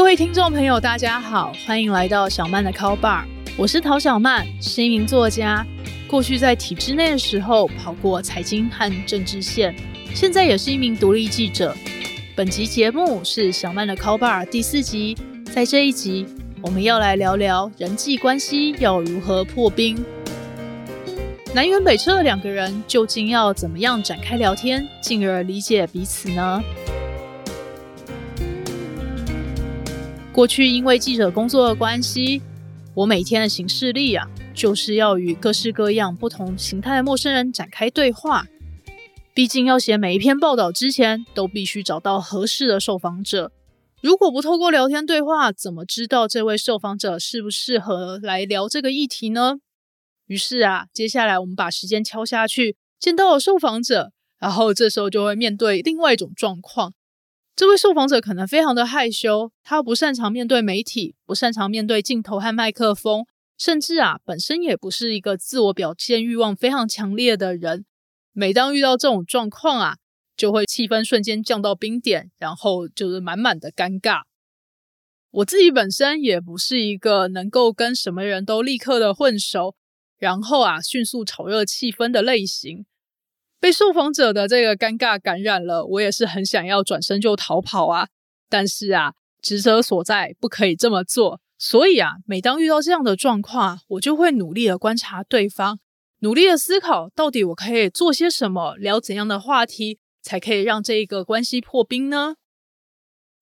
各位听众朋友，大家好，欢迎来到小曼的 Call Bar。我是陶小曼，是一名作家。过去在体制内的时候，跑过财经和政治线，现在也是一名独立记者。本集节目是小曼的 Call Bar 第四集，在这一集，我们要来聊聊人际关系要如何破冰。南辕北辙的两个人，究竟要怎么样展开聊天，进而理解彼此呢？过去因为记者工作的关系，我每天的行事历啊，就是要与各式各样不同形态的陌生人展开对话。毕竟要写每一篇报道之前，都必须找到合适的受访者。如果不透过聊天对话，怎么知道这位受访者适不适合来聊这个议题呢？于是啊，接下来我们把时间敲下去，见到了受访者，然后这时候就会面对另外一种状况。这位受访者可能非常的害羞，他不擅长面对媒体，不擅长面对镜头和麦克风，甚至啊，本身也不是一个自我表现欲望非常强烈的人。每当遇到这种状况啊，就会气氛瞬间降到冰点，然后就是满满的尴尬。我自己本身也不是一个能够跟什么人都立刻的混熟，然后啊，迅速炒热气氛的类型。被受访者的这个尴尬感染了，我也是很想要转身就逃跑啊！但是啊，职责所在，不可以这么做。所以啊，每当遇到这样的状况，我就会努力的观察对方，努力的思考，到底我可以做些什么，聊怎样的话题，才可以让这一个关系破冰呢？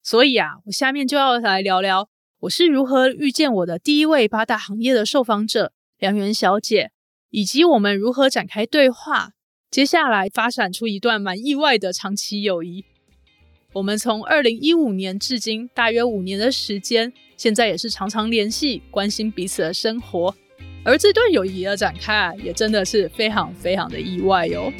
所以啊，我下面就要来聊聊，我是如何遇见我的第一位八大行业的受访者梁媛小姐，以及我们如何展开对话。接下来发展出一段蛮意外的长期友谊。我们从二零一五年至今，大约五年的时间，现在也是常常联系，关心彼此的生活。而这段友谊的展开啊，也真的是非常非常的意外哟。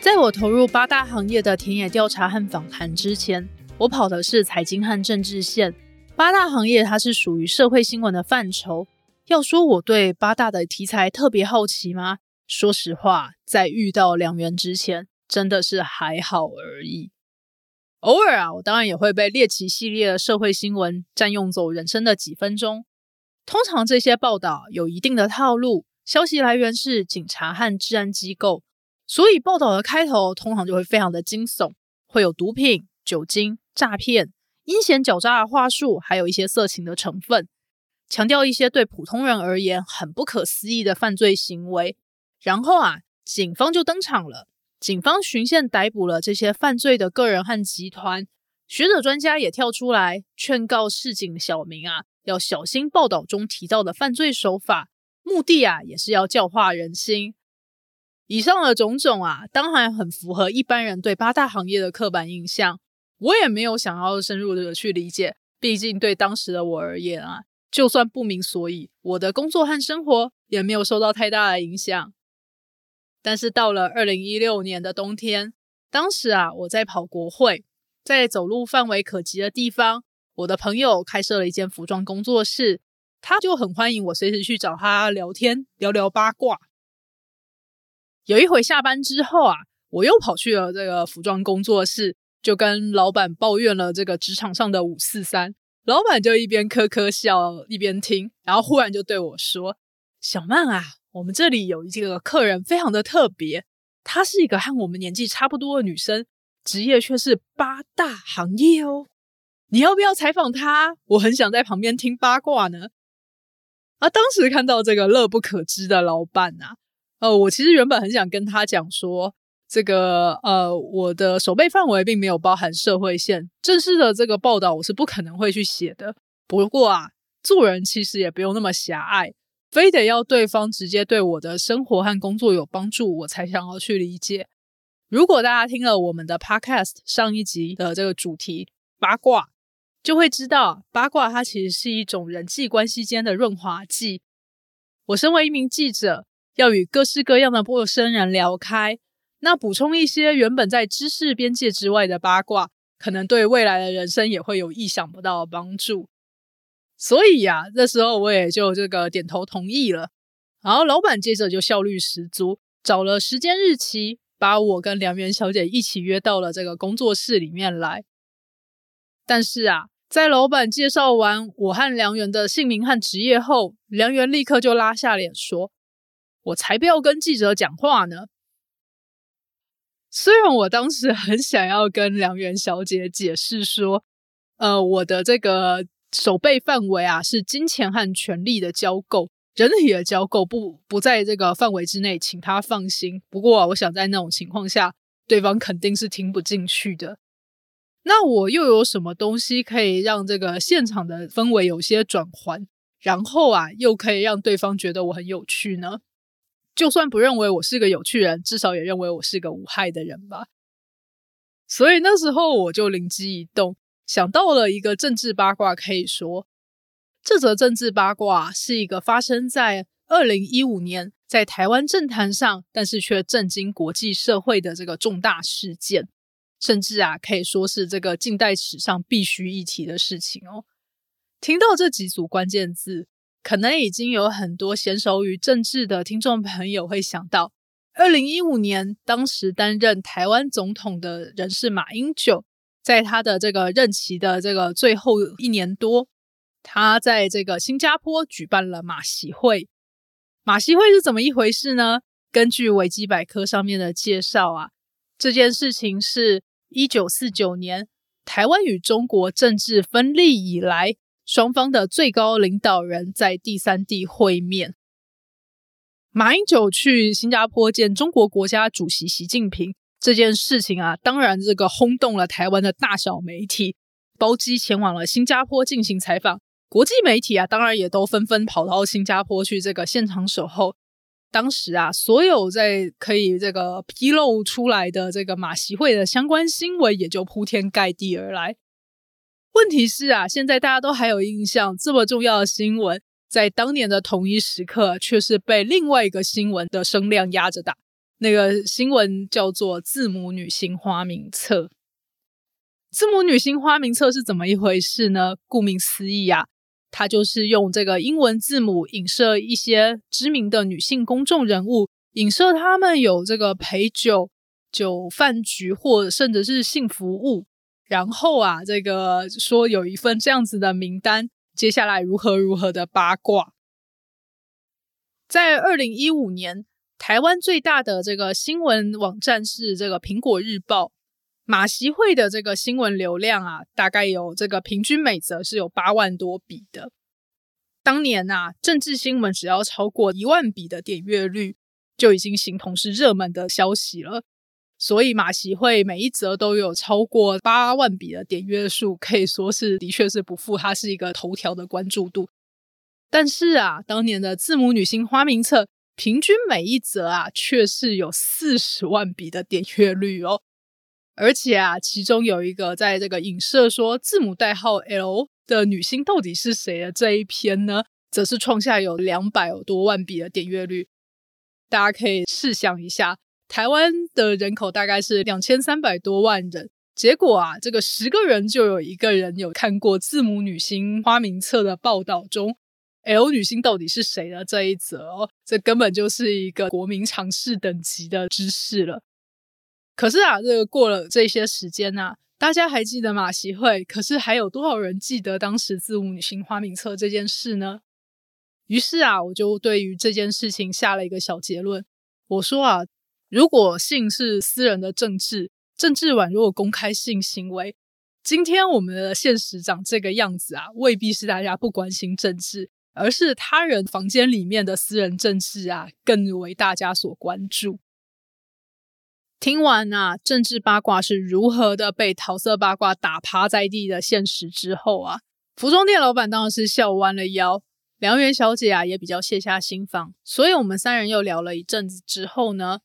在我投入八大行业的田野调查和访谈之前，我跑的是财经和政治线。八大行业它是属于社会新闻的范畴。要说我对八大的题材特别好奇吗？说实话，在遇到两元之前，真的是还好而已。偶尔啊，我当然也会被猎奇系列的社会新闻占用走人生的几分钟。通常这些报道有一定的套路，消息来源是警察和治安机构，所以报道的开头通常就会非常的惊悚，会有毒品、酒精、诈骗、阴险狡诈的话术，还有一些色情的成分。强调一些对普通人而言很不可思议的犯罪行为，然后啊，警方就登场了。警方循线逮捕了这些犯罪的个人和集团，学者专家也跳出来劝告市井小民啊，要小心报道中提到的犯罪手法，目的啊，也是要教化人心。以上的种种啊，当然很符合一般人对八大行业的刻板印象。我也没有想要深入的去理解，毕竟对当时的我而言啊。就算不明所以，我的工作和生活也没有受到太大的影响。但是到了二零一六年的冬天，当时啊，我在跑国会，在走路范围可及的地方，我的朋友开设了一间服装工作室，他就很欢迎我随时去找他聊天，聊聊八卦。有一回下班之后啊，我又跑去了这个服装工作室，就跟老板抱怨了这个职场上的五四三。老板就一边呵呵笑一边听，然后忽然就对我说：“小曼啊，我们这里有一个客人非常的特别，她是一个和我们年纪差不多的女生，职业却是八大行业哦。你要不要采访她？我很想在旁边听八卦呢。”啊，当时看到这个乐不可支的老板啊，呃，我其实原本很想跟他讲说。这个呃，我的守备范围并没有包含社会线，正式的这个报道我是不可能会去写的。不过啊，做人其实也不用那么狭隘，非得要对方直接对我的生活和工作有帮助，我才想要去理解。如果大家听了我们的 Podcast 上一集的这个主题八卦，就会知道八卦它其实是一种人际关系间的润滑剂。我身为一名记者，要与各式各样的陌生人聊开。那补充一些原本在知识边界之外的八卦，可能对未来的人生也会有意想不到的帮助。所以呀、啊，这时候我也就这个点头同意了。然后老板接着就效率十足，找了时间日期，把我跟梁媛小姐一起约到了这个工作室里面来。但是啊，在老板介绍完我和梁媛的姓名和职业后，梁媛立刻就拉下脸说：“我才不要跟记者讲话呢。”虽然我当时很想要跟梁媛小姐解释说，呃，我的这个守备范围啊是金钱和权力的交媾。人体的交媾不不在这个范围之内，请他放心。不过，我想在那种情况下，对方肯定是听不进去的。那我又有什么东西可以让这个现场的氛围有些转换，然后啊，又可以让对方觉得我很有趣呢？就算不认为我是个有趣人，至少也认为我是个无害的人吧。所以那时候我就灵机一动，想到了一个政治八卦，可以说。这则政治八卦是一个发生在二零一五年，在台湾政坛上，但是却震惊国际社会的这个重大事件，甚至啊，可以说是这个近代史上必须一提的事情哦。听到这几组关键字，可能已经有很多娴熟于政治的听众朋友会想到，二零一五年当时担任台湾总统的人是马英九，在他的这个任期的这个最后一年多。他在这个新加坡举办了马习会，马习会是怎么一回事呢？根据维基百科上面的介绍啊，这件事情是一九四九年台湾与中国政治分立以来，双方的最高领导人在第三地会面。马英九去新加坡见中国国家主席习近平这件事情啊，当然这个轰动了台湾的大小媒体，包机前往了新加坡进行采访。国际媒体啊，当然也都纷纷跑到新加坡去这个现场守候。当时啊，所有在可以这个披露出来的这个马习会的相关新闻，也就铺天盖地而来。问题是啊，现在大家都还有印象，这么重要的新闻，在当年的同一时刻，却是被另外一个新闻的声量压着打。那个新闻叫做“字母女星花名册”。字母女星花名册是怎么一回事呢？顾名思义啊。它就是用这个英文字母影射一些知名的女性公众人物，影射他们有这个陪酒、酒饭局或甚至是性服务，然后啊，这个说有一份这样子的名单，接下来如何如何的八卦。在二零一五年，台湾最大的这个新闻网站是这个苹果日报。马习会的这个新闻流量啊，大概有这个平均每则是有八万多笔的。当年啊，政治新闻只要超过一万笔的点阅率，就已经形同是热门的消息了。所以马习会每一则都有超过八万笔的点阅数，可以说是的确是不负它是一个头条的关注度。但是啊，当年的字母女星花名册，平均每一则啊，却是有四十万笔的点阅率哦。而且啊，其中有一个在这个影射说字母代号 L 的女星到底是谁的这一篇呢，则是创下有两百多万笔的点阅率。大家可以试想一下，台湾的人口大概是两千三百多万人，结果啊，这个十个人就有一个人有看过字母女星花名册的报道中，L 女星到底是谁的这一则哦，这根本就是一个国民常识等级的知识了。可是啊，这个过了这些时间啊，大家还记得马习会？可是还有多少人记得当时字母女星花名册这件事呢？于是啊，我就对于这件事情下了一个小结论。我说啊，如果性是私人的政治，政治宛若公开性行为，今天我们的现实长这个样子啊，未必是大家不关心政治，而是他人房间里面的私人政治啊，更为大家所关注。听完啊，政治八卦是如何的被桃色八卦打趴在地的现实之后啊，服装店老板当然是笑弯了腰，梁媛小姐啊也比较卸下心防，所以我们三人又聊了一阵子之后呢，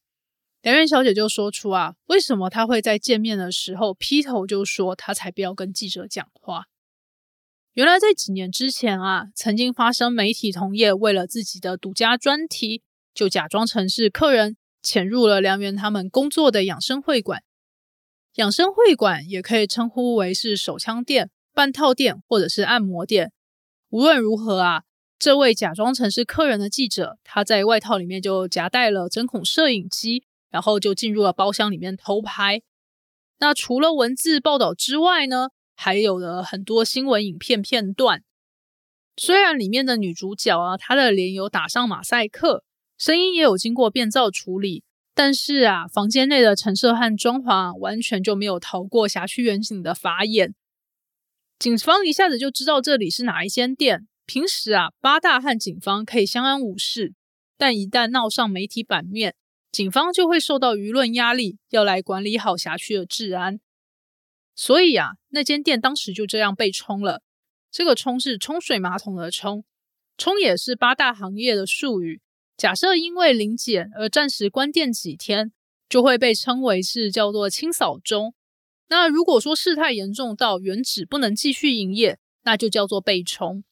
梁媛小姐就说出啊，为什么她会在见面的时候劈头就说她才不要跟记者讲话。原来在几年之前啊，曾经发生媒体同业为了自己的独家专题，就假装成是客人。潜入了梁媛他们工作的养生会馆，养生会馆也可以称呼为是手枪店、半套店或者是按摩店。无论如何啊，这位假装成是客人的记者，他在外套里面就夹带了针孔摄影机，然后就进入了包厢里面偷拍。那除了文字报道之外呢，还有了很多新闻影片片段。虽然里面的女主角啊，她的脸有打上马赛克，声音也有经过变造处理，但是啊，房间内的陈设和装潢完全就没有逃过辖区远景的法眼。警方一下子就知道这里是哪一间店。平时啊，八大和警方可以相安无事，但一旦闹上媒体版面，警方就会受到舆论压力，要来管理好辖区的治安。所以啊，那间店当时就这样被冲了。这个“冲”是冲水马桶的“冲”，“冲”也是八大行业的术语。假设因为临检而暂时关店几天，就会被称为是叫做清扫中。那如果说事态严重到原址不能继续营业，那就叫做被冲。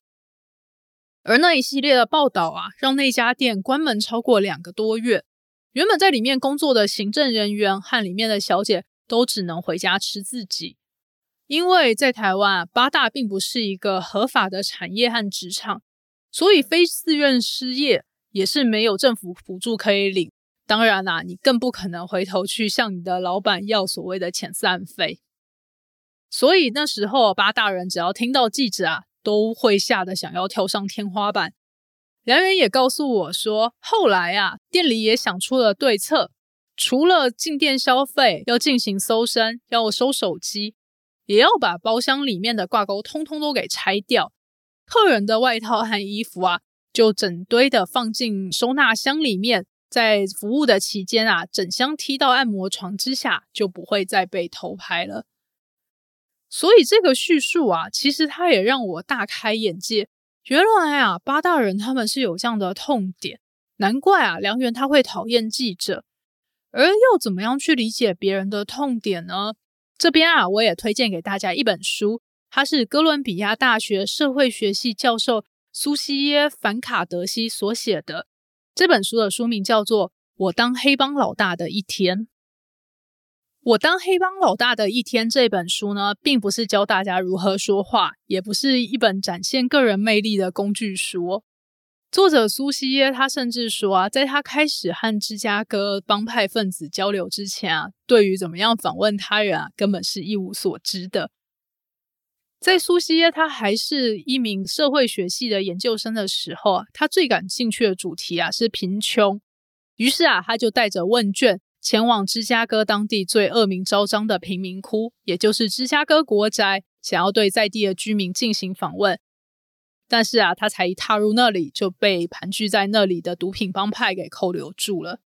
而那一系列的报道啊，让那家店关门超过两个多月。原本在里面工作的行政人员和里面的小姐都只能回家吃自己。因为在台湾啊，八大并不是一个合法的产业和职场，所以非自愿失业也是没有政府补助可以领。当然啦，你更不可能回头去向你的老板要所谓的遣散费。所以那时候，八大人只要听到记者啊，都会吓得想要跳上天花板。梁元也告诉我说，后来啊，店里也想出了对策，除了进店消费要进行搜身，要收手机。也要把包厢里面的挂钩通通都给拆掉，客人的外套和衣服啊，就整堆的放进收纳箱里面，在服务的期间啊，整箱踢到按摩床之下，就不会再被偷拍了。所以这个叙述啊，其实它也让我大开眼界，原来啊，八大人他们是有这样的痛点，难怪啊，梁元他会讨厌记者，而又怎么样去理解别人的痛点呢？这边啊，我也推荐给大家一本书，它是哥伦比亚大学社会学系教授苏西耶·凡卡德西所写的。这本书的书名叫做《我当黑帮老大的一天》。我当黑帮老大的一天这本书呢，并不是教大家如何说话，也不是一本展现个人魅力的工具书。作者苏西耶，他甚至说啊，在他开始和芝加哥帮派分子交流之前啊，对于怎么样访问他人啊，根本是一无所知的。在苏西耶他还是一名社会学系的研究生的时候啊，他最感兴趣的主题啊是贫穷，于是啊，他就带着问卷前往芝加哥当地最恶名昭彰的贫民窟，也就是芝加哥国宅，想要对在地的居民进行访问。但是啊，他才一踏入那里，就被盘踞在那里的毒品帮派给扣留住了。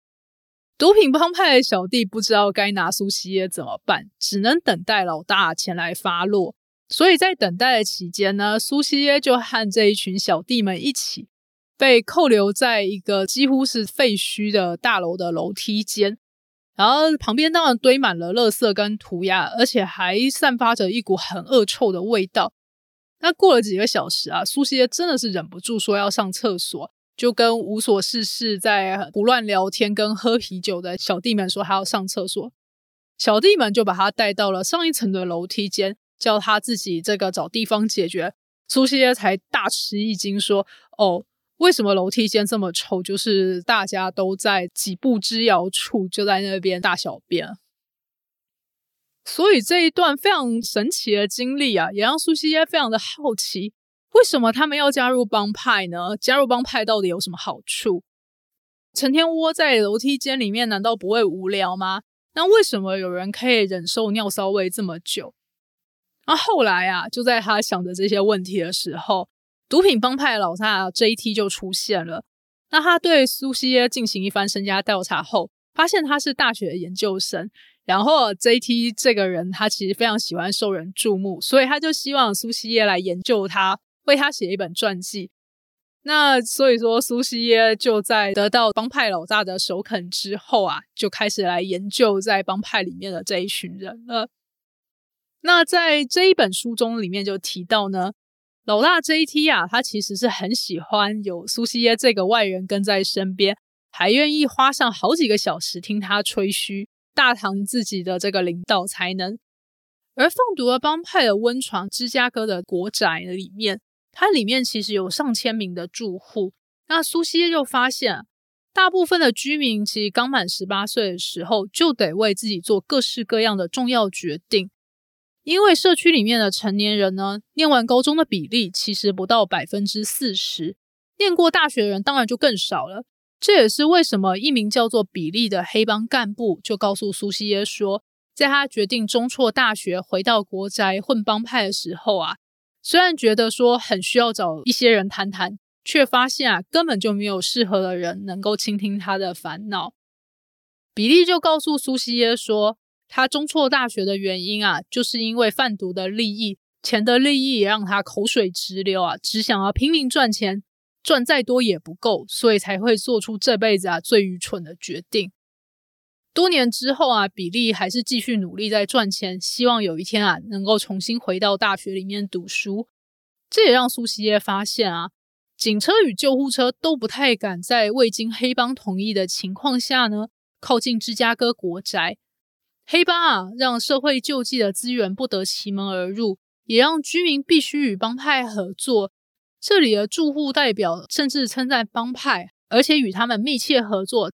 毒品帮派的小弟不知道该拿苏西耶怎么办，只能等待老大前来发落。所以在等待的期间呢，苏西耶就和这一群小弟们一起被扣留在一个几乎是废墟的大楼的楼梯间，然后旁边当然堆满了垃圾跟涂鸦，而且还散发着一股很恶臭的味道。那过了几个小时啊，苏西耶真的是忍不住说要上厕所，就跟无所事事在胡乱聊天跟喝啤酒的小弟们说他要上厕所，小弟们就把他带到了上一层的楼梯间，叫他自己这个找地方解决。苏西耶才大吃一惊，说：“哦，为什么楼梯间这么臭？就是大家都在几步之遥处，就在那边大小便。”所以这一段非常神奇的经历啊，也让苏西耶非常的好奇，为什么他们要加入帮派呢？加入帮派到底有什么好处？成天窝在楼梯间里面，难道不会无聊吗？那为什么有人可以忍受尿骚味这么久？那后来啊，就在他想着这些问题的时候，毒品帮派老大 JT 就出现了。那他对苏西耶进行一番身家调查后，发现他是大学的研究生。然后 JT 这个人，他其实非常喜欢受人注目，所以他就希望苏西耶来研究他，为他写一本传记。那所以说，苏西耶就在得到帮派老大的首肯之后啊，就开始来研究在帮派里面的这一群人了。那在这一本书中里面就提到呢，老大 JT 啊，他其实是很喜欢有苏西耶这个外人跟在身边，还愿意花上好几个小时听他吹嘘。大唐自己的这个领导才能，而放毒了帮派的温床芝加哥的国宅里面，它里面其实有上千名的住户。那苏西耶就发现，大部分的居民其实刚满十八岁的时候，就得为自己做各式各样的重要决定。因为社区里面的成年人呢，念完高中的比例其实不到百分之四十，念过大学的人当然就更少了。这也是为什么一名叫做比利的黑帮干部就告诉苏西耶说，在他决定中辍大学回到国宅混帮派的时候啊，虽然觉得说很需要找一些人谈谈，却发现啊根本就没有适合的人能够倾听他的烦恼。比利就告诉苏西耶说，他中辍大学的原因啊，就是因为贩毒的利益，钱的利益也让他口水直流啊，只想要拼命赚钱。赚再多也不够，所以才会做出这辈子啊最愚蠢的决定。多年之后啊，比利还是继续努力在赚钱，希望有一天啊能够重新回到大学里面读书。这也让苏西耶发现啊，警车与救护车都不太敢在未经黑帮同意的情况下呢靠近芝加哥国宅。黑帮啊让社会救济的资源不得其门而入，也让居民必须与帮派合作。这里的住户代表甚至称赞帮派，而且与他们密切合作，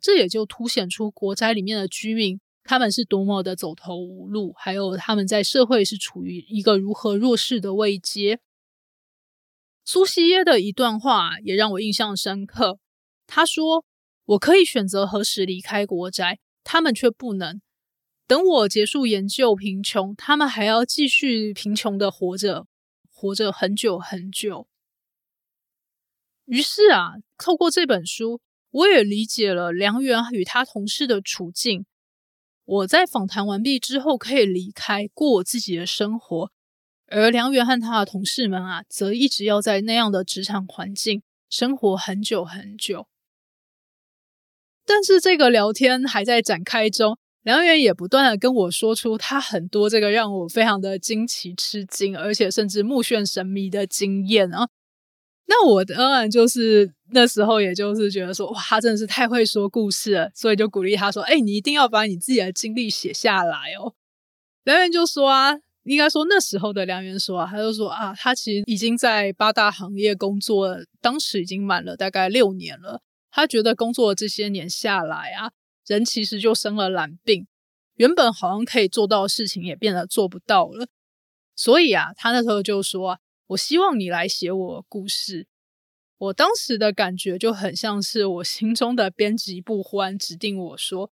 这也就凸显出国宅里面的居民他们是多么的走投无路，还有他们在社会是处于一个如何弱势的位阶。苏西耶的一段话也让我印象深刻，他说：“我可以选择何时离开国宅，他们却不能。等我结束研究贫穷，他们还要继续贫穷的活着。”活着很久很久。于是啊，透过这本书，我也理解了梁元与他同事的处境。我在访谈完毕之后可以离开，过我自己的生活，而梁元和他的同事们啊，则一直要在那样的职场环境生活很久很久。但是这个聊天还在展开中。梁元也不断的跟我说出他很多这个让我非常的惊奇、吃惊，而且甚至目眩神迷的经验啊。那我当然就是那时候，也就是觉得说，哇，他真的是太会说故事了，所以就鼓励他说：“哎，你一定要把你自己的经历写下来哦。”梁元就说啊，应该说那时候的梁元说啊，他就说啊，他其实已经在八大行业工作了，当时已经满了大概六年了。他觉得工作这些年下来啊。人其实就生了懒病，原本好像可以做到的事情也变得做不到了。所以啊，他那时候就说：“我希望你来写我的故事。”我当时的感觉就很像是我心中的编辑部忽然指定我说：“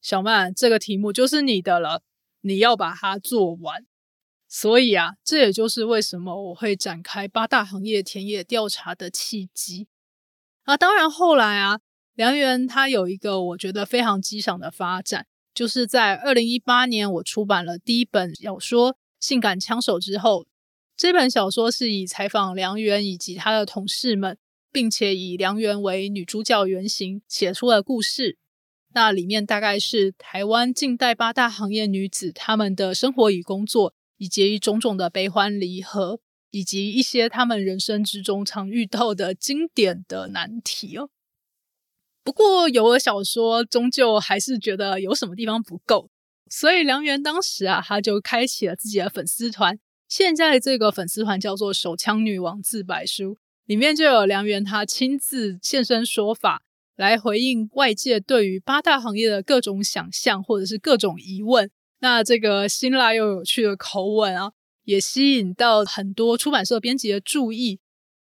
小曼，这个题目就是你的了，你要把它做完。”所以啊，这也就是为什么我会展开八大行业田野调查的契机。啊，当然后来啊。梁元他有一个我觉得非常激赏的发展，就是在二零一八年我出版了第一本小说《性感枪手》之后，这本小说是以采访梁元以及他的同事们，并且以梁元为女主角原型写出了故事。那里面大概是台湾近代八大行业女子她们的生活与工作，以及种种的悲欢离合，以及一些她们人生之中常遇到的经典的难题哦。不过，有了小说，终究还是觉得有什么地方不够，所以梁元当时啊，他就开启了自己的粉丝团。现在这个粉丝团叫做“手枪女王自白书”，里面就有梁元他亲自现身说法，来回应外界对于八大行业的各种想象或者是各种疑问。那这个辛辣又有趣的口吻啊，也吸引到很多出版社编辑的注意。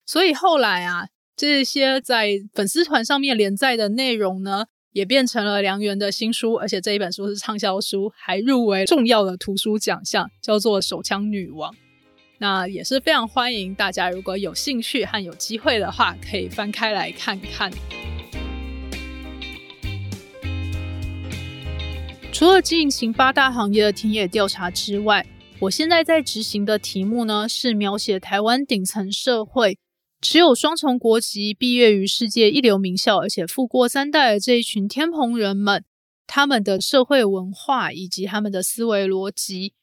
所以后来啊。这些在粉丝团上面连载的内容呢，也变成了梁元的新书，而且这一本书是畅销书，还入围重要的图书奖项，叫做《手枪女王》。那也是非常欢迎大家，如果有兴趣和有机会的话，可以翻开来看看。除了进行八大行业的田野调查之外，我现在在执行的题目呢，是描写台湾顶层社会。持有双重国籍、毕业于世界一流名校，而且富过三代的这一群天蓬人们，他们的社会文化以及他们的思维逻辑，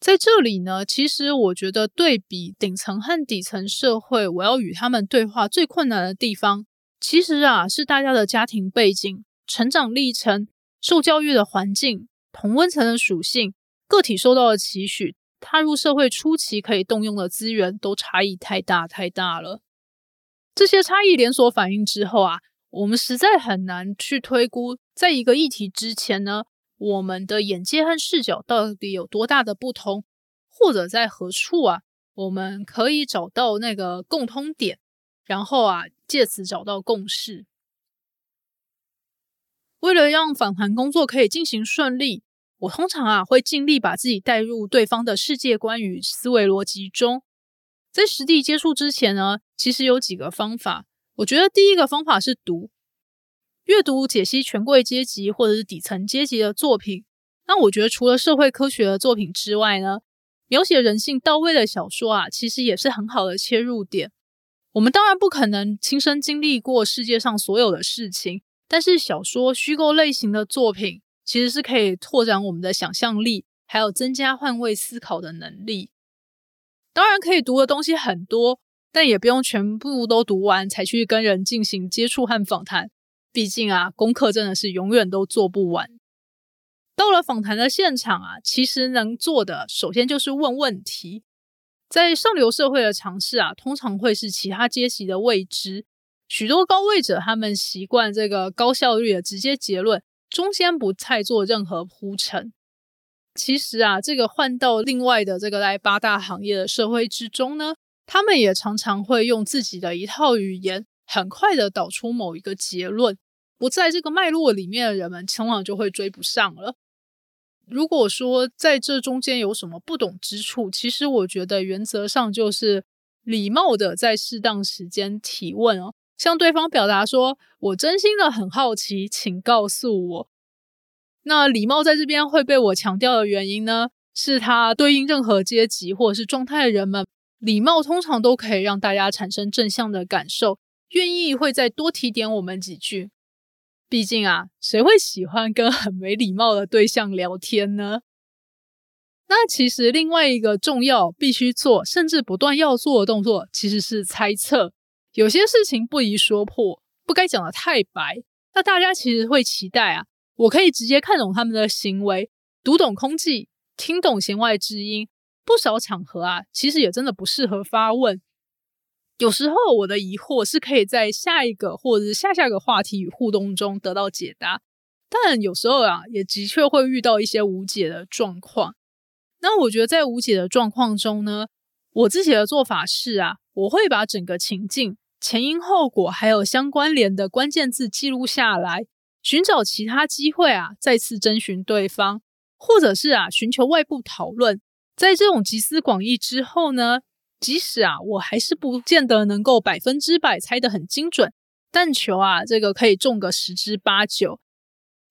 在这里呢，其实我觉得对比顶层和底层社会，我要与他们对话最困难的地方，其实啊，是大家的家庭背景、成长历程、受教育的环境、同温层的属性、个体受到的期许。踏入社会初期可以动用的资源都差异太大太大了。这些差异连锁反应之后啊，我们实在很难去推估，在一个议题之前呢，我们的眼界和视角到底有多大的不同，或者在何处啊，我们可以找到那个共通点，然后啊，借此找到共识。为了让访谈工作可以进行顺利，我通常啊会尽力把自己带入对方的世界观与思维逻辑中。在实地接触之前呢，其实有几个方法。我觉得第一个方法是读，阅读解析权贵阶级或者是底层阶级的作品。那我觉得除了社会科学的作品之外呢，描写人性到位的小说啊，其实也是很好的切入点。我们当然不可能亲身经历过世界上所有的事情。但是小说虚构类型的作品其实是可以拓展我们的想象力，还有增加换位思考的能力。当然可以读的东西很多，但也不用全部都读完才去跟人进行接触和访谈。毕竟啊，功课真的是永远都做不完。到了访谈的现场啊，其实能做的首先就是问问题。在上流社会的尝试啊，通常会是其他阶级的未知。许多高位者，他们习惯这个高效率的直接结论，中间不太做任何铺陈。其实啊，这个换到另外的这个在八大行业的社会之中呢，他们也常常会用自己的一套语言，很快的导出某一个结论。不在这个脉络里面的人们，往往就会追不上了。如果说在这中间有什么不懂之处，其实我觉得原则上就是礼貌的在适当时间提问哦。向对方表达说：“我真心的很好奇，请告诉我。”那礼貌在这边会被我强调的原因呢？是它对应任何阶级或者是状态的人们，礼貌通常都可以让大家产生正向的感受，愿意会再多提点我们几句。毕竟啊，谁会喜欢跟很没礼貌的对象聊天呢？那其实另外一个重要、必须做，甚至不断要做的动作，其实是猜测。有些事情不宜说破，不该讲得太白。那大家其实会期待啊，我可以直接看懂他们的行为，读懂空气，听懂弦外之音。不少场合啊，其实也真的不适合发问。有时候我的疑惑是可以在下一个或者是下下个话题与互动中得到解答，但有时候啊，也的确会遇到一些无解的状况。那我觉得在无解的状况中呢，我自己的做法是啊，我会把整个情境。前因后果还有相关联的关键字记录下来，寻找其他机会啊，再次征询对方，或者是啊，寻求外部讨论。在这种集思广益之后呢，即使啊，我还是不见得能够百分之百猜得很精准，但求啊，这个可以中个十之八九。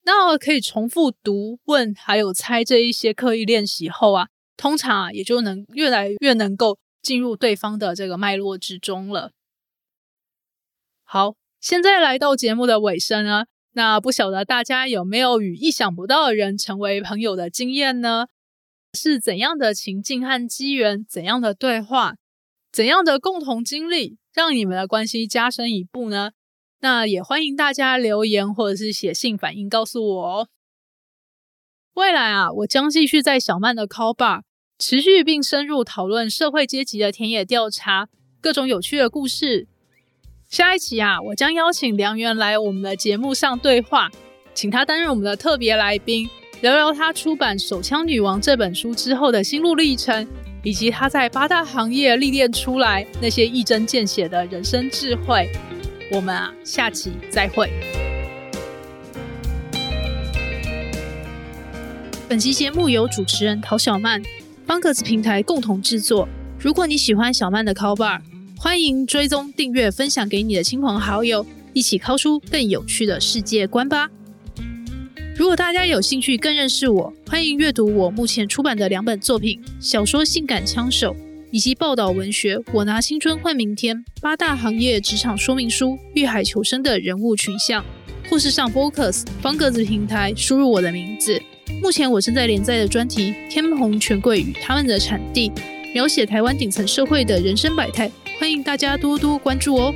那可以重复读、问还有猜这一些刻意练习后啊，通常啊，也就能越来越能够进入对方的这个脉络之中了。好，现在来到节目的尾声呢，那不晓得大家有没有与意想不到的人成为朋友的经验呢？是怎样的情境和机缘，怎样的对话，怎样的共同经历，让你们的关系加深一步呢？那也欢迎大家留言或者是写信反映告诉我哦。未来啊，我将继续在小曼的 Call Bar 持续并深入讨论社会阶级的田野调查，各种有趣的故事。下一期啊，我将邀请梁源来我们的节目上对话，请他担任我们的特别来宾，聊聊他出版《手枪女王》这本书之后的心路历程，以及他在八大行业历练出来那些一针见血的人生智慧。我们啊，下期再会。本期节目由主持人陶小曼、方格子平台共同制作。如果你喜欢小曼的 Call Bar，欢迎追踪、订阅、分享给你的亲朋好友，一起敲出更有趣的世界观吧。如果大家有兴趣更认识我，欢迎阅读我目前出版的两本作品：小说《性感枪手》以及报道文学《我拿青春换明天》八大行业职场说明书，遇海求生的人物群像，或是上 Focus 方格子平台输入我的名字。目前我正在连载的专题《天蓬权贵与他们的产地》，描写台湾顶层社会的人生百态。欢迎大家多多关注哦。